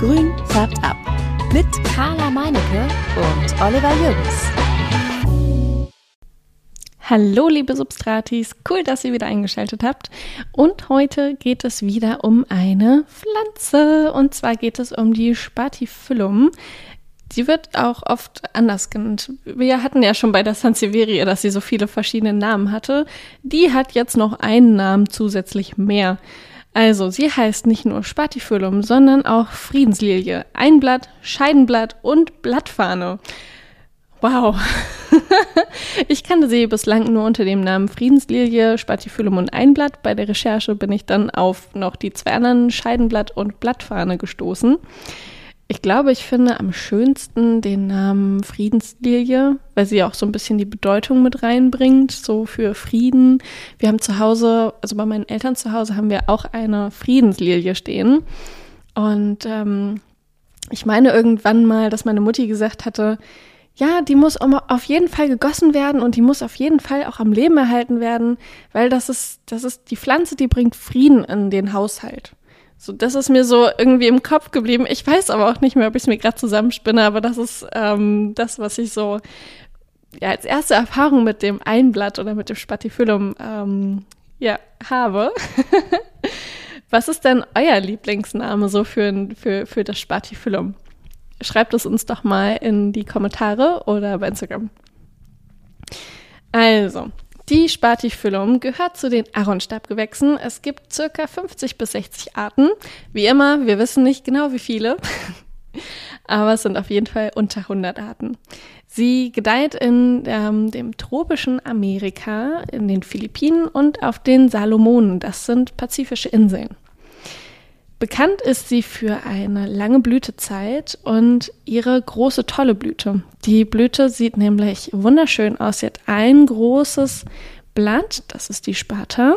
Grün färbt ab. Mit Carla Meinecke und Oliver Jürgens. Hallo, liebe Substratis. Cool, dass ihr wieder eingeschaltet habt. Und heute geht es wieder um eine Pflanze. Und zwar geht es um die Spatifyllum. Sie wird auch oft anders genannt. Wir hatten ja schon bei der Sansevieria, dass sie so viele verschiedene Namen hatte. Die hat jetzt noch einen Namen zusätzlich mehr. Also, sie heißt nicht nur Spatifyllum, sondern auch Friedenslilie, Einblatt, Scheidenblatt und Blattfahne. Wow. ich kannte sie bislang nur unter dem Namen Friedenslilie, Spatifyllum und Einblatt. Bei der Recherche bin ich dann auf noch die zwei anderen Scheidenblatt und Blattfahne gestoßen. Ich glaube, ich finde am schönsten den Namen Friedenslilie, weil sie auch so ein bisschen die Bedeutung mit reinbringt, so für Frieden. Wir haben zu Hause, also bei meinen Eltern zu Hause haben wir auch eine Friedenslilie stehen. Und ähm, ich meine irgendwann mal, dass meine Mutti gesagt hatte, ja, die muss auf jeden Fall gegossen werden und die muss auf jeden Fall auch am Leben erhalten werden, weil das ist, das ist die Pflanze, die bringt Frieden in den Haushalt. So, das ist mir so irgendwie im Kopf geblieben. Ich weiß aber auch nicht mehr, ob ich es mir gerade zusammenspinne, aber das ist ähm, das, was ich so ja, als erste Erfahrung mit dem Einblatt oder mit dem Spatifyllum ähm, ja, habe. was ist denn euer Lieblingsname so für, für, für das Spatifyllum? Schreibt es uns doch mal in die Kommentare oder bei Instagram. Also, die Spatifyllum gehört zu den Aronstabgewächsen. Es gibt circa 50 bis 60 Arten. Wie immer, wir wissen nicht genau wie viele, aber es sind auf jeden Fall unter 100 Arten. Sie gedeiht in ähm, dem tropischen Amerika, in den Philippinen und auf den Salomonen. Das sind pazifische Inseln. Bekannt ist sie für eine lange Blütezeit und ihre große tolle Blüte. Die Blüte sieht nämlich wunderschön aus. Sie hat ein großes Blatt, das ist die Spata.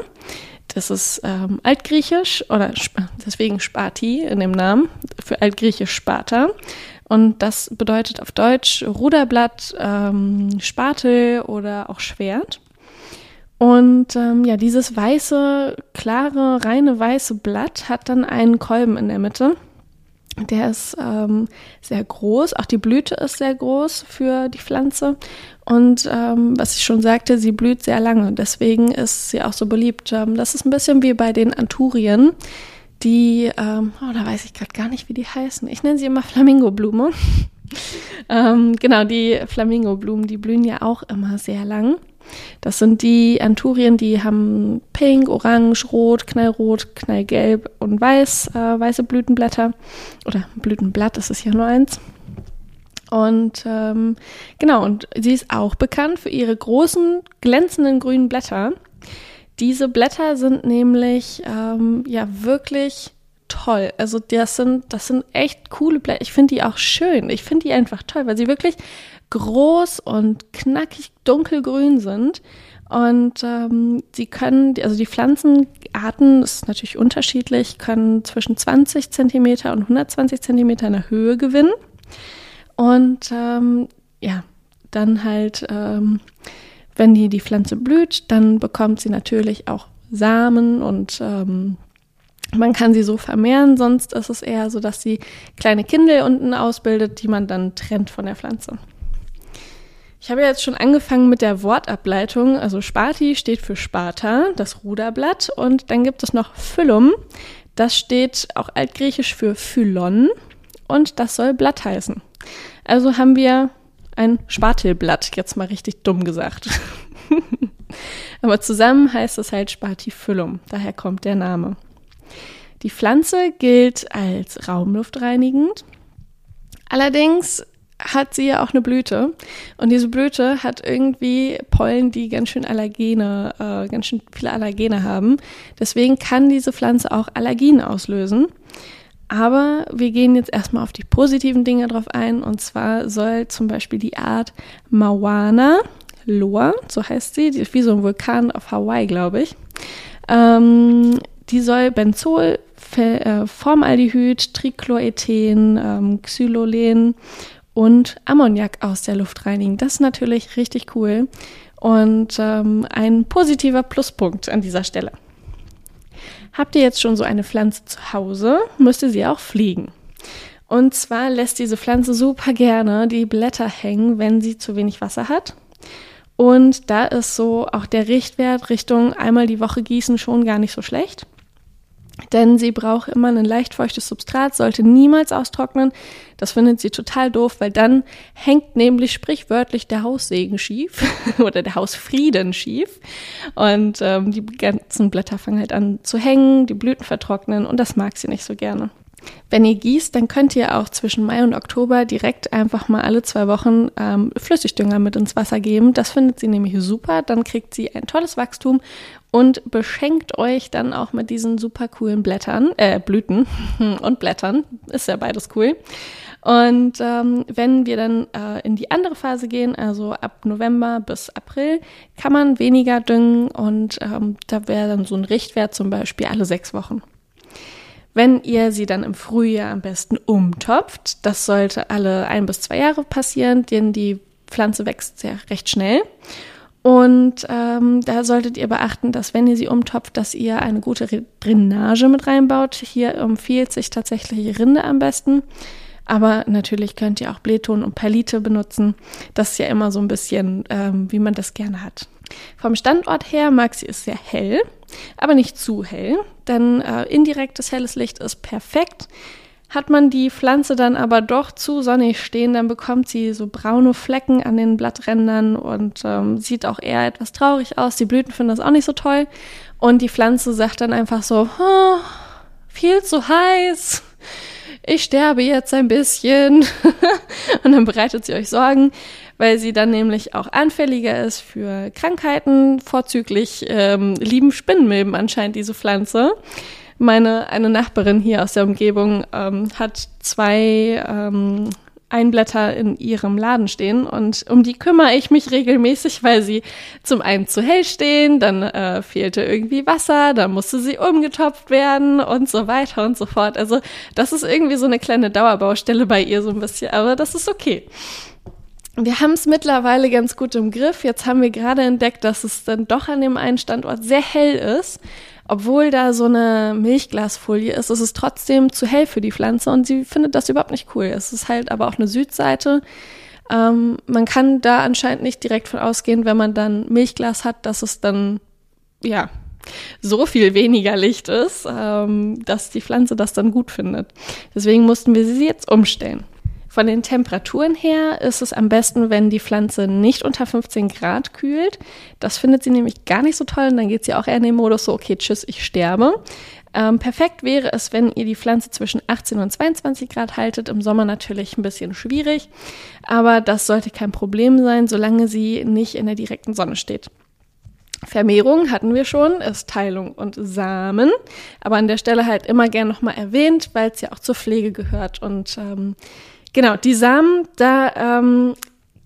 Das ist ähm, altgriechisch oder deswegen Spati in dem Namen, für altgriechisch Sparta. Und das bedeutet auf Deutsch Ruderblatt, ähm, Spatel oder auch Schwert. Und ähm, ja, dieses weiße, klare, reine weiße Blatt hat dann einen Kolben in der Mitte. Der ist ähm, sehr groß, auch die Blüte ist sehr groß für die Pflanze. Und ähm, was ich schon sagte, sie blüht sehr lange, deswegen ist sie auch so beliebt. Ähm, das ist ein bisschen wie bei den Anturien, die, ähm, oh, da weiß ich gerade gar nicht, wie die heißen. Ich nenne sie immer Flamingoblume. ähm, genau, die Flamingoblumen, die blühen ja auch immer sehr lang. Das sind die Anturien, die haben pink, orange, rot, knallrot, knallgelb und weiß, äh, weiße Blütenblätter. Oder Blütenblatt, das ist ja nur eins. Und ähm, genau, und sie ist auch bekannt für ihre großen, glänzenden grünen Blätter. Diese Blätter sind nämlich ähm, ja wirklich toll. Also das sind, das sind echt coole Blätter. Ich finde die auch schön. Ich finde die einfach toll, weil sie wirklich groß und knackig dunkelgrün sind. Und ähm, sie können, also die Pflanzenarten, das ist natürlich unterschiedlich, können zwischen 20 Zentimeter und 120 Zentimeter in der Höhe gewinnen. Und ähm, ja, dann halt, ähm, wenn die, die Pflanze blüht, dann bekommt sie natürlich auch Samen und ähm, man kann sie so vermehren, sonst ist es eher so, dass sie kleine Kindel unten ausbildet, die man dann trennt von der Pflanze. Ich habe jetzt schon angefangen mit der Wortableitung. Also Spati steht für Sparta, das Ruderblatt. Und dann gibt es noch Phyllum. Das steht auch altgriechisch für Phylon. Und das soll Blatt heißen. Also haben wir ein Spatelblatt, jetzt mal richtig dumm gesagt. Aber zusammen heißt es halt Spatifyllum. Daher kommt der Name. Die Pflanze gilt als raumluftreinigend. Allerdings hat sie ja auch eine Blüte. Und diese Blüte hat irgendwie Pollen, die ganz schön Allergene, äh, ganz schön viele Allergene haben. Deswegen kann diese Pflanze auch Allergien auslösen. Aber wir gehen jetzt erstmal auf die positiven Dinge drauf ein. Und zwar soll zum Beispiel die Art Mawana Loa, so heißt sie, die ist wie so ein Vulkan auf Hawaii, glaube ich. Ähm, die soll Benzol, äh, Formaldehyd, Trichlorethen, ähm, Xylolen und Ammoniak aus der Luft reinigen. Das ist natürlich richtig cool und ähm, ein positiver Pluspunkt an dieser Stelle. Habt ihr jetzt schon so eine Pflanze zu Hause, müsst ihr sie auch pflegen. Und zwar lässt diese Pflanze super gerne die Blätter hängen, wenn sie zu wenig Wasser hat. Und da ist so auch der Richtwert Richtung einmal die Woche gießen schon gar nicht so schlecht. Denn sie braucht immer ein leicht feuchtes Substrat, sollte niemals austrocknen. Das findet sie total doof, weil dann hängt nämlich sprichwörtlich der Haussegen schief oder der Hausfrieden schief. Und ähm, die ganzen Blätter fangen halt an zu hängen, die Blüten vertrocknen und das mag sie nicht so gerne. Wenn ihr gießt, dann könnt ihr auch zwischen Mai und Oktober direkt einfach mal alle zwei Wochen ähm, Flüssigdünger mit ins Wasser geben. Das findet sie nämlich super. Dann kriegt sie ein tolles Wachstum und beschenkt euch dann auch mit diesen super coolen Blättern, äh, Blüten und Blättern. Ist ja beides cool. Und ähm, wenn wir dann äh, in die andere Phase gehen, also ab November bis April, kann man weniger düngen und ähm, da wäre dann so ein Richtwert zum Beispiel alle sechs Wochen. Wenn ihr sie dann im Frühjahr am besten umtopft, das sollte alle ein bis zwei Jahre passieren, denn die Pflanze wächst ja recht schnell. Und ähm, da solltet ihr beachten, dass wenn ihr sie umtopft, dass ihr eine gute Drainage mit reinbaut. Hier empfiehlt sich tatsächlich Rinde am besten. Aber natürlich könnt ihr auch Blähton und Perlite benutzen. Das ist ja immer so ein bisschen, ähm, wie man das gerne hat. Vom Standort her mag sie es sehr hell, aber nicht zu hell, denn äh, indirektes helles Licht ist perfekt. Hat man die Pflanze dann aber doch zu sonnig stehen, dann bekommt sie so braune Flecken an den Blatträndern und ähm, sieht auch eher etwas traurig aus. Die Blüten finden das auch nicht so toll. Und die Pflanze sagt dann einfach so, oh, viel zu heiß ich sterbe jetzt ein bisschen. und dann bereitet sie euch Sorgen, weil sie dann nämlich auch anfälliger ist für Krankheiten. Vorzüglich ähm, lieben Spinnenmilben anscheinend diese Pflanze. Meine eine Nachbarin hier aus der Umgebung ähm, hat zwei ähm, Einblätter in ihrem Laden stehen und um die kümmere ich mich regelmäßig, weil sie zum einen zu hell stehen, dann äh, fehlte irgendwie Wasser, dann musste sie umgetopft werden und so weiter und so fort. Also das ist irgendwie so eine kleine Dauerbaustelle bei ihr so ein bisschen, aber das ist okay. Wir haben es mittlerweile ganz gut im Griff. Jetzt haben wir gerade entdeckt, dass es dann doch an dem einen Standort sehr hell ist obwohl da so eine Milchglasfolie ist, ist es trotzdem zu hell für die Pflanze und sie findet das überhaupt nicht cool. Es ist halt aber auch eine Südseite. Ähm, man kann da anscheinend nicht direkt von ausgehen, wenn man dann Milchglas hat, dass es dann, ja, so viel weniger Licht ist, ähm, dass die Pflanze das dann gut findet. Deswegen mussten wir sie jetzt umstellen. Von den Temperaturen her ist es am besten, wenn die Pflanze nicht unter 15 Grad kühlt. Das findet sie nämlich gar nicht so toll und dann geht sie auch eher in den Modus so, okay, tschüss, ich sterbe. Ähm, perfekt wäre es, wenn ihr die Pflanze zwischen 18 und 22 Grad haltet. Im Sommer natürlich ein bisschen schwierig, aber das sollte kein Problem sein, solange sie nicht in der direkten Sonne steht. Vermehrung hatten wir schon, ist Teilung und Samen, aber an der Stelle halt immer gern nochmal erwähnt, weil es ja auch zur Pflege gehört und ähm, Genau, die Samen, da ähm,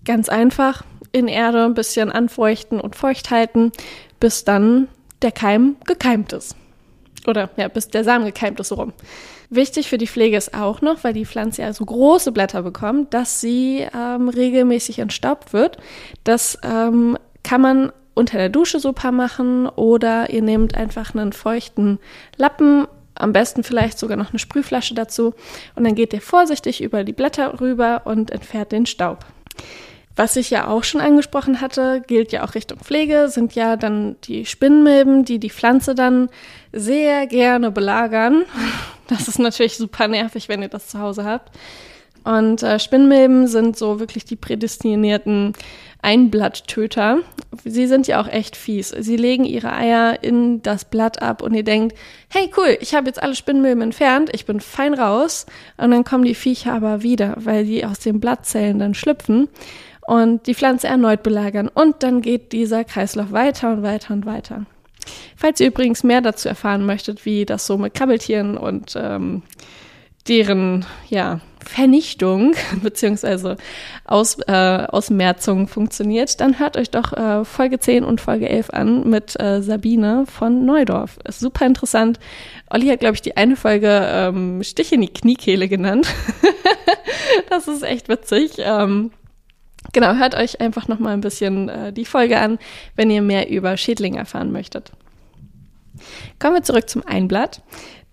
ganz einfach in Erde ein bisschen anfeuchten und feucht halten, bis dann der Keim gekeimt ist. Oder ja, bis der Samen gekeimt ist, so rum. Wichtig für die Pflege ist auch noch, weil die Pflanze ja so große Blätter bekommt, dass sie ähm, regelmäßig entstaubt wird. Das ähm, kann man unter der Dusche super machen oder ihr nehmt einfach einen feuchten Lappen am besten vielleicht sogar noch eine Sprühflasche dazu. Und dann geht ihr vorsichtig über die Blätter rüber und entfernt den Staub. Was ich ja auch schon angesprochen hatte, gilt ja auch Richtung Pflege, sind ja dann die Spinnmilben, die die Pflanze dann sehr gerne belagern. Das ist natürlich super nervig, wenn ihr das zu Hause habt. Und äh, Spinnmilben sind so wirklich die prädestinierten Einblatttöter. Sie sind ja auch echt fies. Sie legen ihre Eier in das Blatt ab und ihr denkt, hey cool, ich habe jetzt alle Spinnmilben entfernt, ich bin fein raus. Und dann kommen die Viecher aber wieder, weil die aus den Blattzellen dann schlüpfen und die Pflanze erneut belagern. Und dann geht dieser Kreislauf weiter und weiter und weiter. Falls ihr übrigens mehr dazu erfahren möchtet, wie das so mit Krabbeltieren und ähm, deren ja, Vernichtung bzw. Aus, äh, Ausmerzung funktioniert, dann hört euch doch äh, Folge 10 und Folge 11 an mit äh, Sabine von Neudorf. Ist super interessant. Olli hat, glaube ich, die eine Folge ähm, Stich in die Kniekehle genannt. das ist echt witzig. Ähm, genau, hört euch einfach noch mal ein bisschen äh, die Folge an, wenn ihr mehr über Schädlinge erfahren möchtet. Kommen wir zurück zum Einblatt.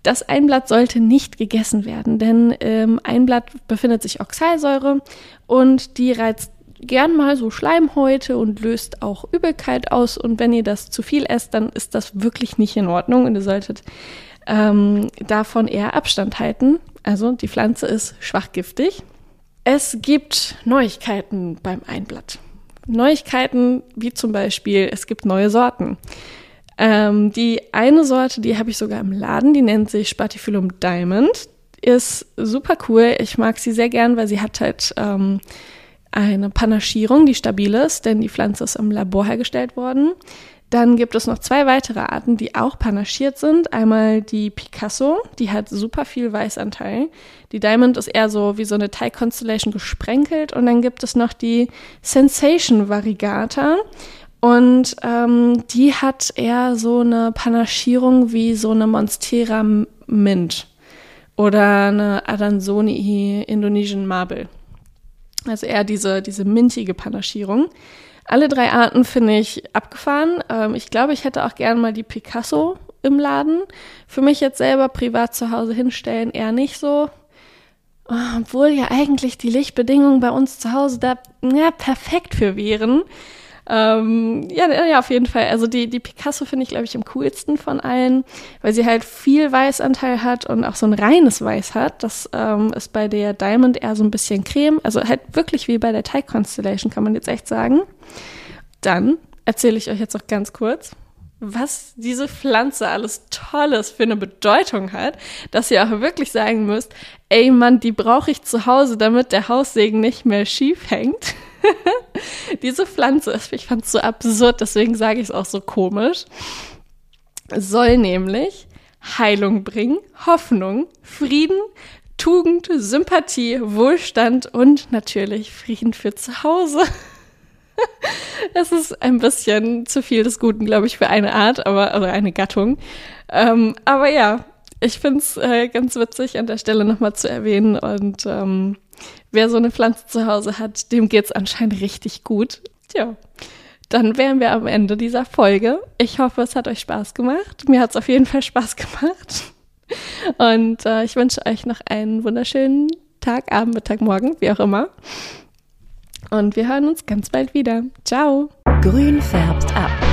Das Einblatt sollte nicht gegessen werden, denn im Einblatt befindet sich Oxalsäure und die reizt gern mal so Schleimhäute und löst auch Übelkeit aus. Und wenn ihr das zu viel esst, dann ist das wirklich nicht in Ordnung und ihr solltet ähm, davon eher Abstand halten. Also die Pflanze ist schwachgiftig. Es gibt Neuigkeiten beim Einblatt. Neuigkeiten wie zum Beispiel, es gibt neue Sorten. Ähm, die eine Sorte, die habe ich sogar im Laden, die nennt sich Spatifilum Diamond. Ist super cool. Ich mag sie sehr gern, weil sie hat halt ähm, eine Panaschierung, die stabil ist, denn die Pflanze ist im Labor hergestellt worden. Dann gibt es noch zwei weitere Arten, die auch panaschiert sind. Einmal die Picasso, die hat super viel Weißanteil. Die Diamond ist eher so wie so eine Thai Constellation gesprenkelt. Und dann gibt es noch die Sensation Variegata. Und ähm, die hat eher so eine Panaschierung wie so eine Monstera Mint oder eine Adansoni Indonesian Marble. Also eher diese, diese mintige Panaschierung. Alle drei Arten finde ich abgefahren. Ähm, ich glaube, ich hätte auch gerne mal die Picasso im Laden. Für mich jetzt selber privat zu Hause hinstellen eher nicht so. Obwohl ja eigentlich die Lichtbedingungen bei uns zu Hause da ja, perfekt für wären. Ähm, ja, ja, auf jeden Fall. Also die, die Picasso finde ich, glaube ich, am coolsten von allen, weil sie halt viel Weißanteil hat und auch so ein reines Weiß hat. Das ähm, ist bei der Diamond eher so ein bisschen Creme. Also halt wirklich wie bei der Thai Constellation, kann man jetzt echt sagen. Dann erzähle ich euch jetzt noch ganz kurz, was diese Pflanze alles Tolles für eine Bedeutung hat, dass ihr auch wirklich sagen müsst, ey Mann, die brauche ich zu Hause, damit der Haussegen nicht mehr schief hängt. Diese Pflanze, ich fand es so absurd, deswegen sage ich es auch so komisch, soll nämlich Heilung bringen, Hoffnung, Frieden, Tugend, Sympathie, Wohlstand und natürlich Frieden für zu Hause. Es ist ein bisschen zu viel des Guten, glaube ich, für eine Art, aber oder eine Gattung. Ähm, aber ja, ich finde es äh, ganz witzig, an der Stelle nochmal zu erwähnen und ähm, wer so eine Pflanze zu Hause hat, dem geht es anscheinend richtig gut. Tja, dann wären wir am Ende dieser Folge. Ich hoffe, es hat euch Spaß gemacht. Mir hat es auf jeden Fall Spaß gemacht. Und äh, ich wünsche euch noch einen wunderschönen Tag, Abend, Mittag, Morgen, wie auch immer. Und wir hören uns ganz bald wieder. Ciao. Grün färbt ab.